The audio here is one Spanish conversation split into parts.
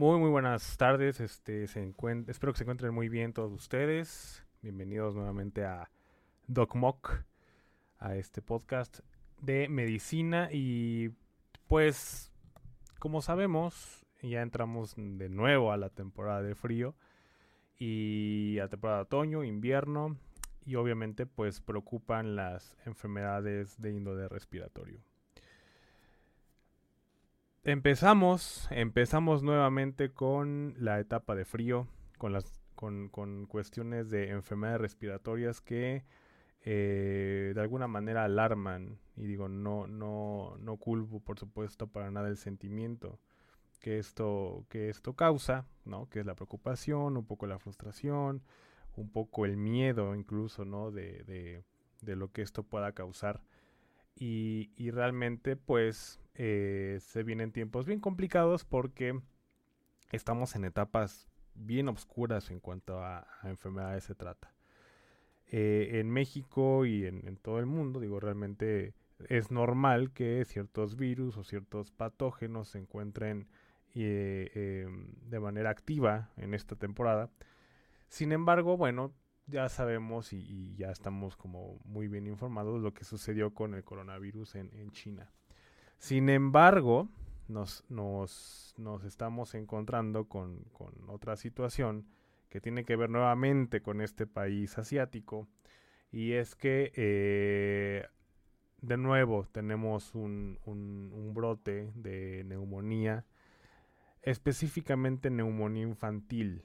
Muy, muy buenas tardes. Este, se espero que se encuentren muy bien todos ustedes. Bienvenidos nuevamente a DocMock, a este podcast de medicina. Y pues, como sabemos, ya entramos de nuevo a la temporada de frío y a temporada de otoño, invierno. Y obviamente, pues preocupan las enfermedades de índole respiratorio. Empezamos, empezamos nuevamente con la etapa de frío, con las con, con cuestiones de enfermedades respiratorias que eh, de alguna manera alarman. Y digo no no no culpo por supuesto para nada el sentimiento que esto que esto causa no que es la preocupación un poco la frustración un poco el miedo incluso no de, de, de lo que esto pueda causar y, y realmente pues eh, se vienen tiempos bien complicados porque estamos en etapas bien oscuras en cuanto a, enfermedades se trata. Eh, en México y en, todo el mundo, digo, realmente es normal que ciertos virus o ciertos patógenos se encuentren eh, em, de manera activa en esta temporada. Sin embargo, bueno, ya sabemos y, ya estamos como muy bien informados lo que sucedió con el coronavirus en China. Sin embargo, nos, nos, estamos encontrando con, con, otra situación que tiene que ver nuevamente con este país asiático y es que eh, de nuevo tenemos un, un brote de neumonía, específicamente neumonía infantil.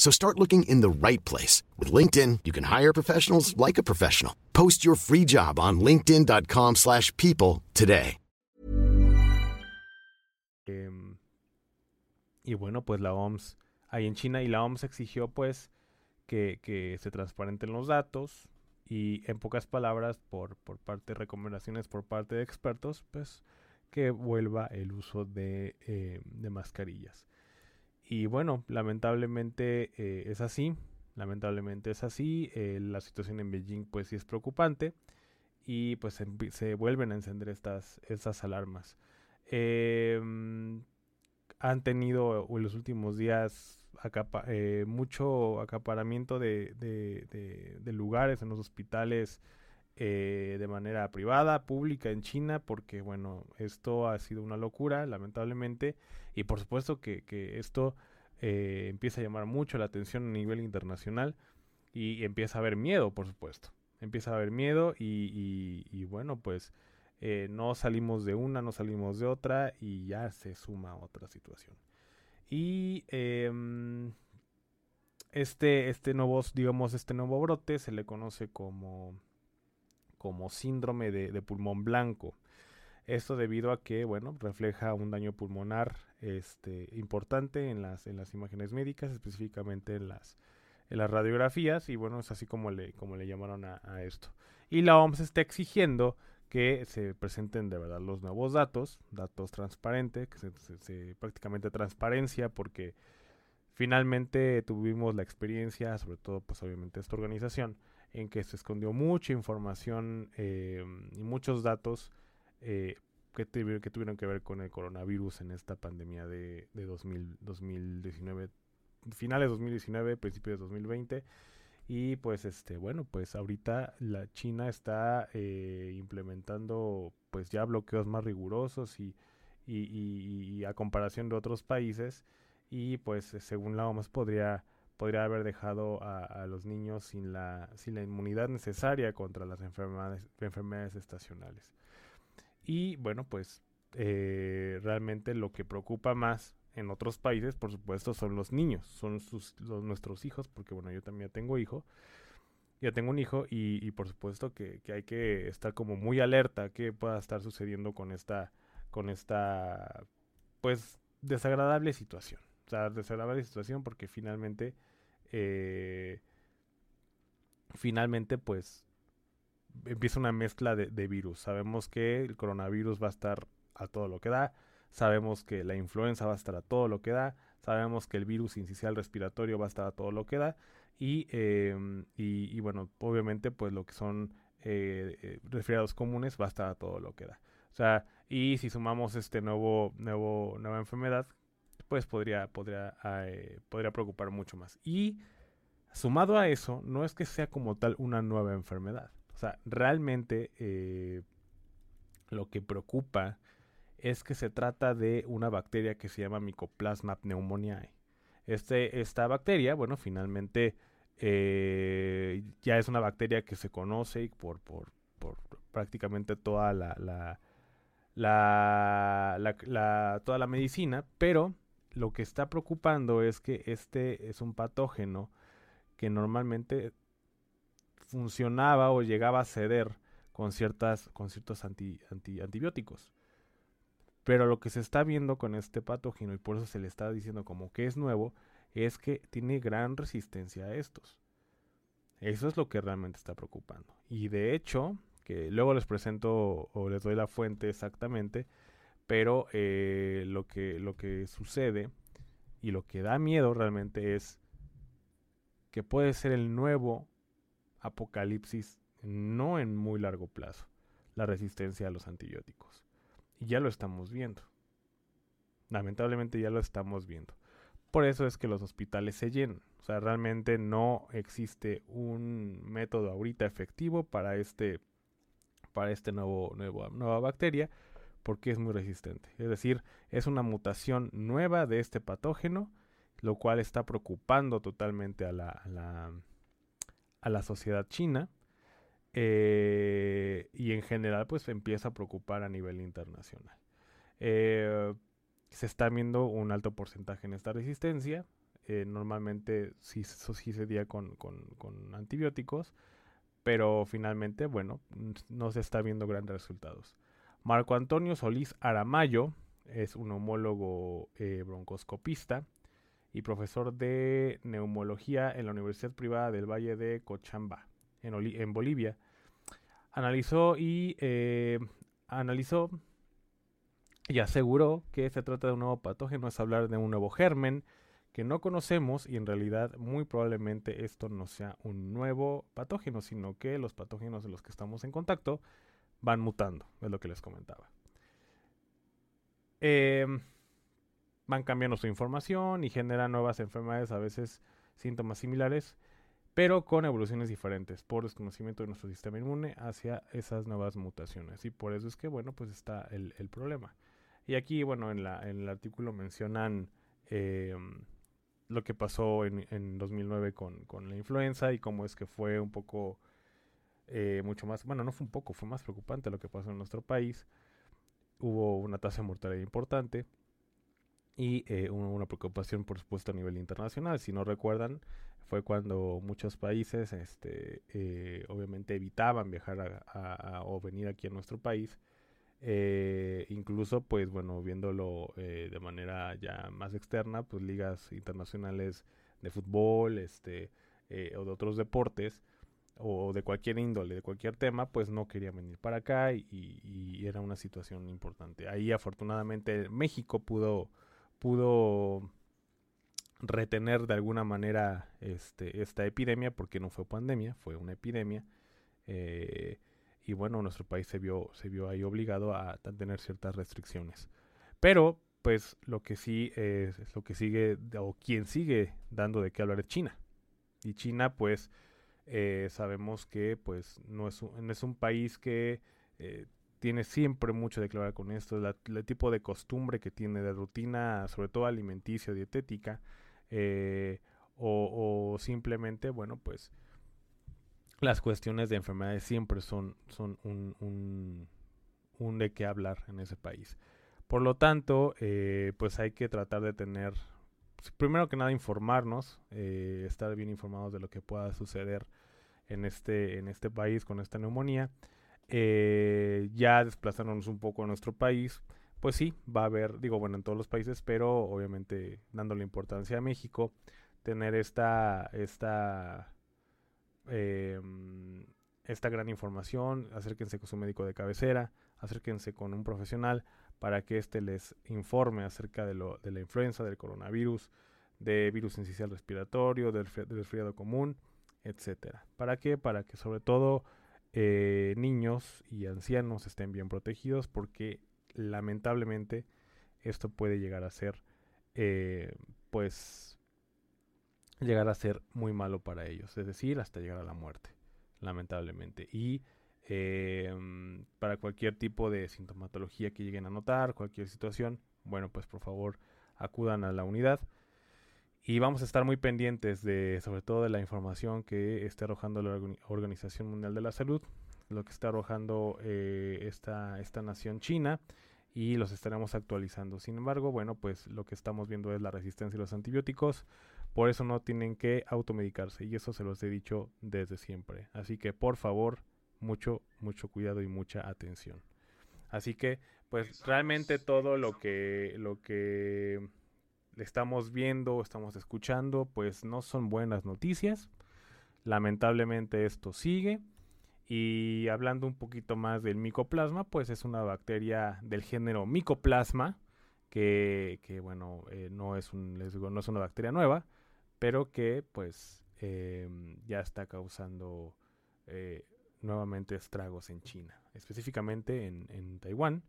So start looking in the right place. With LinkedIn, you can hire professionals like a professional. Post your free job on linkedin.com slash people today. Um, y bueno, pues la OMS, ahí en China, y la OMS exigió pues que, que se transparenten los datos y en pocas palabras, por, por parte de recomendaciones por parte de expertos, pues que vuelva el uso de, eh, de mascarillas. Y bueno, lamentablemente eh, es así, lamentablemente es así, eh, la situación en Beijing pues sí es preocupante y pues se, vuelven a encender estas, estas alarmas. Em, han tenido en los últimos días mucho acaparamiento de, de, de, lugares en los hospitales eh, de manera privada, pública en China, porque bueno, esto ha sido una locura, lamentablemente, y por supuesto que, esto eh, empieza a llamar mucho la atención a nivel internacional y empieza a haber miedo, por supuesto. Empieza a haber miedo y, bueno, pues eh, no salimos de una, no salimos de otra y ya se suma otra situación. Y em, este, este nuevo, digamos, este nuevo brote se le conoce como como síndrome de, pulmón blanco. Esto debido a que, bueno, refleja un daño pulmonar este, importante en las, en las imágenes médicas, específicamente en las, en las radiografías, y bueno, es así como le, como le llamaron a, esto. Y la OMS está exigiendo que se presenten de verdad los nuevos datos, datos transparentes, que se, prácticamente transparencia, porque Finalmente tuvimos la experiencia, sobre todo pues obviamente esta organización, en que se escondió mucha información eh, y muchos datos eh, que, que, tuvieron que ver con el coronavirus en esta pandemia de, de 2019, finales de 2019, principios de 2020. Y pues este, bueno, pues ahorita la China está eh, implementando pues ya bloqueos más rigurosos y, a comparación de otros países. Y pues según la OMS podría, podría haber dejado a, los niños sin la, sin la inmunidad necesaria contra las enfermedades, enfermedades estacionales. Y bueno, pues eh, realmente lo que preocupa más en otros países, por supuesto, son los niños, son nuestros hijos, porque bueno, yo también tengo hijo, ya tengo un hijo y, por supuesto que, hay que estar como muy alerta que pueda estar sucediendo con esta, con esta, pues, desagradable situación. O sea, desagradable situación porque finalmente, eh, finalmente, pues, empieza una mezcla de, virus. Sabemos que el coronavirus va a estar a todo lo que da sabemos que la influenza va a estar a todo lo que da, sabemos que el virus incisional respiratorio va a estar a todo lo que da y, em, y, bueno, obviamente pues lo que son eh, eh, resfriados comunes va a estar a todo lo que da. O sea, y si sumamos este nuevo, nuevo, nueva enfermedad, pues podría, podría, eh, podría preocupar mucho más. Y sumado a eso, no es que sea como tal una nueva enfermedad. Sea, realmente lo que preocupa es que se trata de una bacteria que se llama Mycoplasma pneumoniae. Este, esta bacteria, bueno, finalmente eh, ya es una bacteria que se conoce por, por, por prácticamente toda la, la, la, toda la medicina, pero lo que está preocupando es que este es un patógeno que normalmente funcionaba o llegaba a ceder con ciertas con ciertos anti, antibióticos. Pero lo que se está viendo con este patógeno, y por eso se le está diciendo como que es nuevo, es que tiene gran resistencia a estos. Eso es lo que realmente está preocupando. Y de hecho, que luego les presento o les doy la fuente exactamente, pero eh, lo, que, lo que sucede y lo que da miedo realmente es que puede ser el nuevo apocalipsis no en muy largo plazo, la resistencia a los antibióticos. Y ya lo estamos viendo. Lamentablemente ya lo estamos viendo. Por eso es que los hospitales se llenan. O sea, realmente no existe un método ahorita efectivo para este, para este nuevo, nuevo, nueva bacteria porque es muy resistente. Es decir, es una mutación nueva de este patógeno, lo cual está preocupando totalmente a la, a la, a la sociedad china eh, y en general pues empieza a preocupar a nivel internacional. Eh, se está viendo un alto porcentaje en esta resistencia. Eh, normalmente sí, se día con, con, antibióticos, pero finalmente, bueno, no se está viendo grandes resultados. Marco Antonio Solís Aramayo es un homólogo broncoscopista y profesor de neumología en la Universidad Privada del Valle de Cochamba en, Bolivia, analizó y eh, analizó y aseguró que se trata de un nuevo patógeno, es hablar de un nuevo germen que no conocemos y en realidad muy probablemente esto no sea un nuevo patógeno, sino que los patógenos de los que estamos en contacto van mutando, es lo que les comentaba. Em, van cambiando su información y generan nuevas enfermedades, a veces síntomas similares pero con evoluciones diferentes por desconocimiento de nuestro sistema inmune hacia esas nuevas mutaciones. Y por eso es que, bueno, pues está el, problema. Y aquí, bueno, en, la, en el artículo mencionan em, lo que pasó en, en 2009 con, con, la influenza y cómo es que fue un poco, eh, mucho más, bueno, no fue un poco, fue más preocupante lo que pasó en nuestro país. Hubo una tasa de mortalidad importante y eh, una preocupación, por supuesto, a nivel internacional. Si no recuerdan, fue cuando muchos países, este, eh, obviamente, evitaban viajar a, o venir aquí a nuestro país. Eh, incluso, pues bueno, viéndolo de manera ya más externa, pues ligas internacionales de fútbol, este, o de otros deportes, o de cualquier índole, de cualquier tema, pues no querían venir para acá y, y era una situación importante. Ahí afortunadamente México pudo pudo retener de alguna manera este, esta epidemia, porque no fue pandemia, fue una epidemia. Eh, y bueno, nuestro país se vio, se vio ahí obligado a, tener ciertas restricciones. Pero, pues, lo que sí es, lo que sigue, o quien sigue dando de qué hablar es China. Y China, pues, eh, sabemos que, pues, no es un, es un país que eh, tiene siempre mucho de clavar con esto, el tipo de costumbre que tiene de rutina, sobre todo alimenticia, dietética, eh, o, simplemente, bueno, pues las cuestiones de enfermedades siempre son, son un, un, de qué hablar en ese país. Por lo tanto, eh, pues hay que tratar de tener, primero que nada, informarnos, eh, estar bien informados de lo que pueda suceder en este, en este país con esta neumonía. Ya desplazándonos un poco a nuestro país, pues sí, va a haber, digo, bueno, en todos los países, pero obviamente dándole importancia a México, tener esta, esta, em, esta gran información, acérquense con su médico de cabecera, acérquense con un profesional para que éste les informe acerca de, la influenza, del coronavirus, de virus incisional respiratorio, del, resfriado común, etcétera. ¿Para qué? Para que sobre todo eh, niños y ancianos estén bien protegidos porque lamentablemente esto puede llegar a ser, eh, pues, llegar a ser muy malo para ellos, es decir, hasta llegar a la muerte, lamentablemente. Y em, para cualquier tipo de sintomatología que lleguen a notar, cualquier situación, bueno, pues por favor acudan a la unidad. Y vamos a estar muy pendientes de, sobre todo, de la información que esté arrojando la Organización Mundial de la Salud, lo que está arrojando eh, esta, esta nación china y los estaremos actualizando. Sin embargo, bueno, pues lo que estamos viendo es la resistencia a los antibióticos, por eso no tienen que automedicarse y eso se los he dicho desde siempre. Así que por favor, mucho, mucho cuidado y mucha atención. Así que, pues realmente todo lo que, lo que estamos viendo, estamos escuchando, pues no son buenas noticias. Lamentablemente esto sigue. Y hablando un poquito más del micoplasma, pues es una bacteria del género micoplasma, que, bueno, eh, no, es un, no es una bacteria nueva, pero que pues em, ya está causando eh, nuevamente estragos en China, específicamente en, en Taiwán,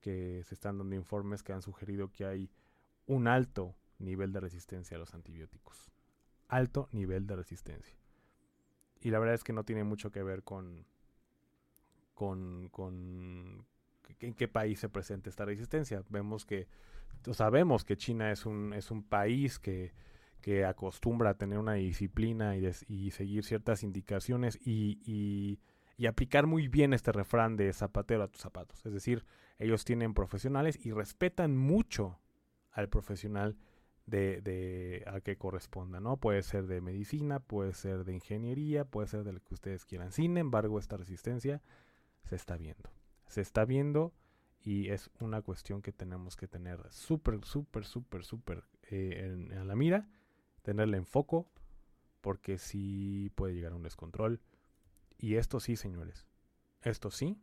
que se están dando informes que han sugerido que hay un alto nivel de resistencia a los antibióticos. Alto nivel de resistencia y la verdad es que no tiene mucho que ver con, con, con en qué país se presenta esta resistencia. Vemos que, sabemos que China es un, es un país que, que acostumbra a tener una disciplina y, seguir ciertas indicaciones y, y, aplicar muy bien este refrán de zapatero a tus zapatos. Es decir, ellos tienen profesionales y respetan mucho al profesional de, a que corresponda, ¿no? Puede ser de medicina, puede ser de ingeniería, puede ser de lo que ustedes quieran. Sin embargo, esta resistencia se está viendo. Se está viendo y es una cuestión que tenemos que tener súper, súper, súper, súper eh, en, la mira, tenerla en foco, porque sí puede llegar a un descontrol. Y esto sí, señores, esto sí,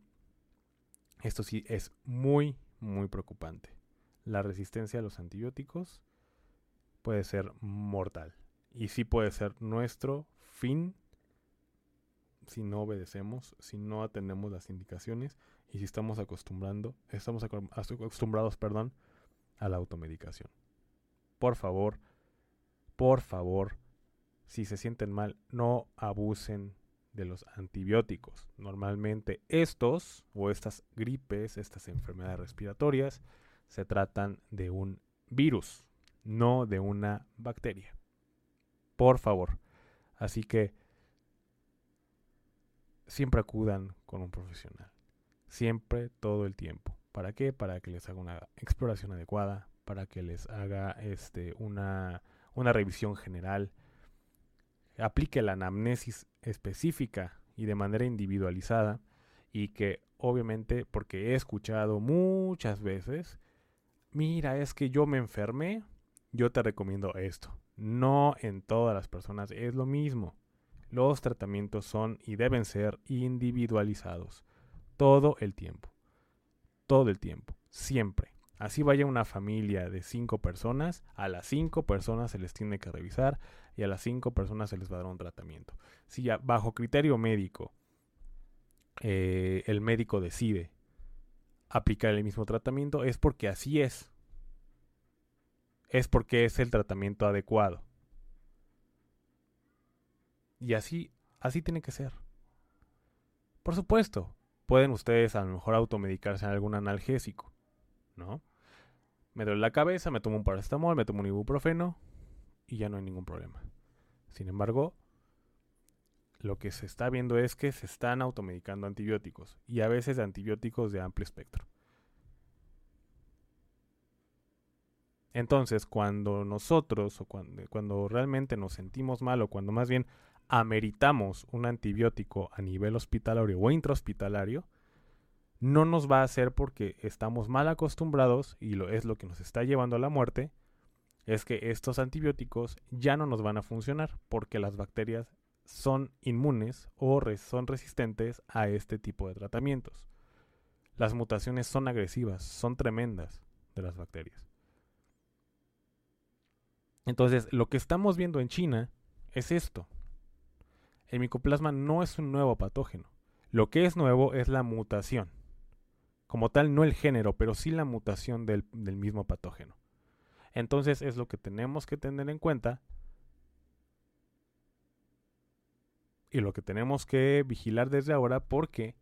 esto sí es muy, muy preocupante. La resistencia a los antibióticos puede ser mortal. Y sí puede ser nuestro fin si no obedecemos, si no atendemos las indicaciones y si estamos acostumbrando, estamos acostumbrados, perdón, a la automedicación. Por favor, por favor, si se sienten mal, no abusen de los antibióticos. Normalmente estos o estas gripes, estas enfermedades respiratorias, se tratan de un virus no de una bacteria. Por favor. Así que siempre acudan con un profesional. Siempre, todo el tiempo. ¿Para qué? Para que les haga una exploración adecuada, para que les haga este, una, una revisión general, aplique la anamnesis específica y de manera individualizada y que obviamente, porque he escuchado muchas veces, mira, es que yo me enfermé, yo te recomiendo esto. No en todas las personas es lo mismo. Los tratamientos son y deben ser individualizados. Todo el tiempo. Todo el tiempo. Siempre. Así vaya una familia de cinco personas, a las cinco personas se les tiene que revisar y a las cinco personas se les va a dar un tratamiento. Si ya bajo criterio médico eh, el médico decide aplicar el mismo tratamiento, es porque así es. Es porque es el tratamiento adecuado. Y así, así tiene que ser. Por supuesto, pueden ustedes a lo mejor automedicarse en algún analgésico, ¿no? Me duele la cabeza, me tomo un paracetamol, me tomo un ibuprofeno y ya no hay ningún problema. Sin embargo, lo que se está viendo es que se están automedicando antibióticos y a veces antibióticos de amplio espectro. Entonces, cuando nosotros o cuando, cuando, realmente nos sentimos mal o cuando más bien ameritamos un antibiótico a nivel hospitalario o intrahospitalario, no nos va a hacer porque estamos mal acostumbrados y lo es lo que nos está llevando a la muerte, es que estos antibióticos ya no nos van a funcionar porque las bacterias son inmunes o son resistentes a este tipo de tratamientos. Las mutaciones son agresivas, son tremendas de las bacterias. Entonces, lo que estamos viendo en China es esto. El micoplasma no es un nuevo patógeno. Lo que es nuevo es la mutación. Como tal, no el género, pero sí la mutación del, mismo patógeno. Entonces es lo que tenemos que tener en cuenta y lo que tenemos que vigilar desde ahora porque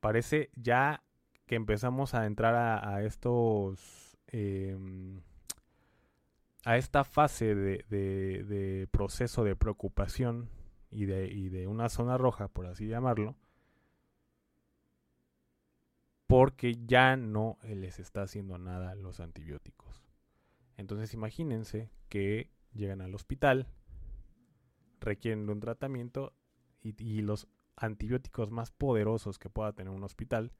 parece ya que empezamos a entrar a, estos em, a esta fase de, proceso de preocupación y de una zona roja, por así llamarlo, porque ya no les está haciendo nada los antibióticos. Entonces imagínense que llegan al hospital, requieren de un tratamiento y, los antibióticos más poderosos que pueda tener un hospital,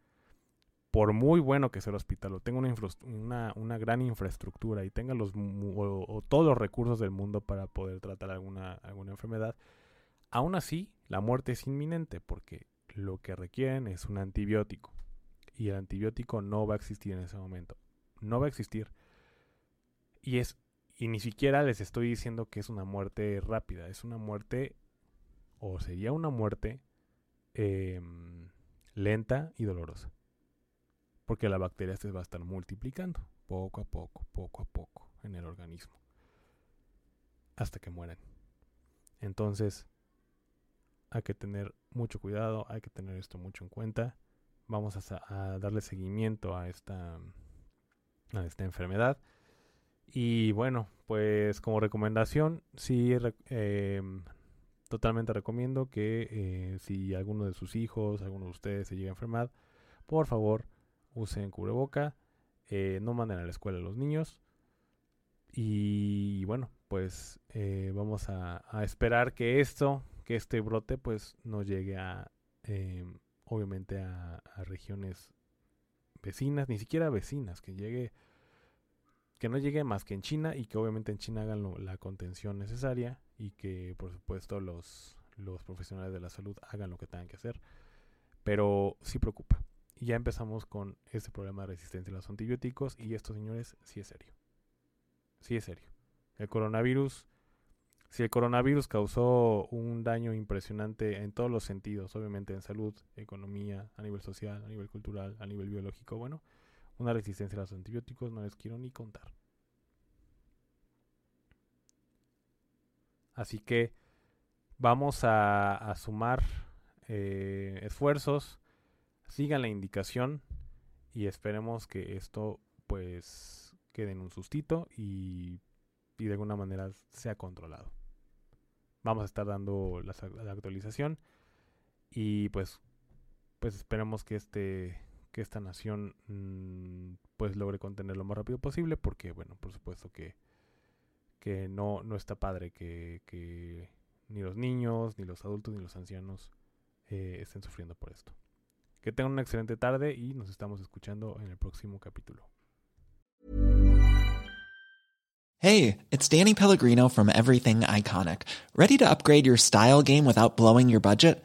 por muy bueno que sea el hospital o tenga una, gran infraestructura y tenga todos los recursos del mundo para poder tratar alguna, alguna enfermedad, aún así la muerte es inminente porque lo que requieren es un antibiótico y el antibiótico no va a existir en ese momento. No va a existir. Y es y ni siquiera les estoy diciendo que es una muerte rápida, es una muerte o sería una muerte em, lenta y dolorosa. Porque la bacteria se va a estar multiplicando poco a poco, poco a poco en el organismo. Hasta que mueran. Entonces, hay que tener mucho cuidado, hay que tener esto mucho en cuenta vamos a, darle seguimiento a esta, a esta enfermedad. Y bueno, pues como recomendación, sí, em, totalmente recomiendo que eh, si alguno de sus hijos, alguno de ustedes se llega a enfermar, por favor usen cubreboca, eh, no manden a la escuela a los niños. Y bueno, pues eh, vamos a, a, esperar que esto, que este brote, pues nos llegue a em, obviamente a, regiones vecinas, ni siquiera vecinas, que llegue, que no llegue más que en China y que obviamente en China hagan la contención necesaria y que por supuesto los, los profesionales de la salud hagan lo que tengan que hacer. Pero sí preocupa. Y ya empezamos con este problema de resistencia a los antibióticos y esto, señores, sí es serio. Sí es serio. El coronavirus si el coronavirus causó un daño impresionante en todos los sentidos, obviamente en salud, economía, a nivel social, a nivel cultural, a nivel biológico, bueno, una resistencia a los antibióticos no les quiero ni contar. Así que vamos a, sumar eh, esfuerzos, sigan la indicación y esperemos que esto pues quede en un sustito y de alguna manera sea controlado vamos a estar dando la, actualización y pues pues esperemos que este que esta nación mm, pues logre contener lo más rápido posible porque bueno por supuesto que que no no está padre que, que ni los niños ni los adultos ni los ancianos eh, estén sufriendo por esto que tengan una excelente tarde y nos estamos escuchando en el próximo capítulo Hey, it's Danny Pellegrino from Everything Iconic. ¿Ready to upgrade your style game without blowing your budget?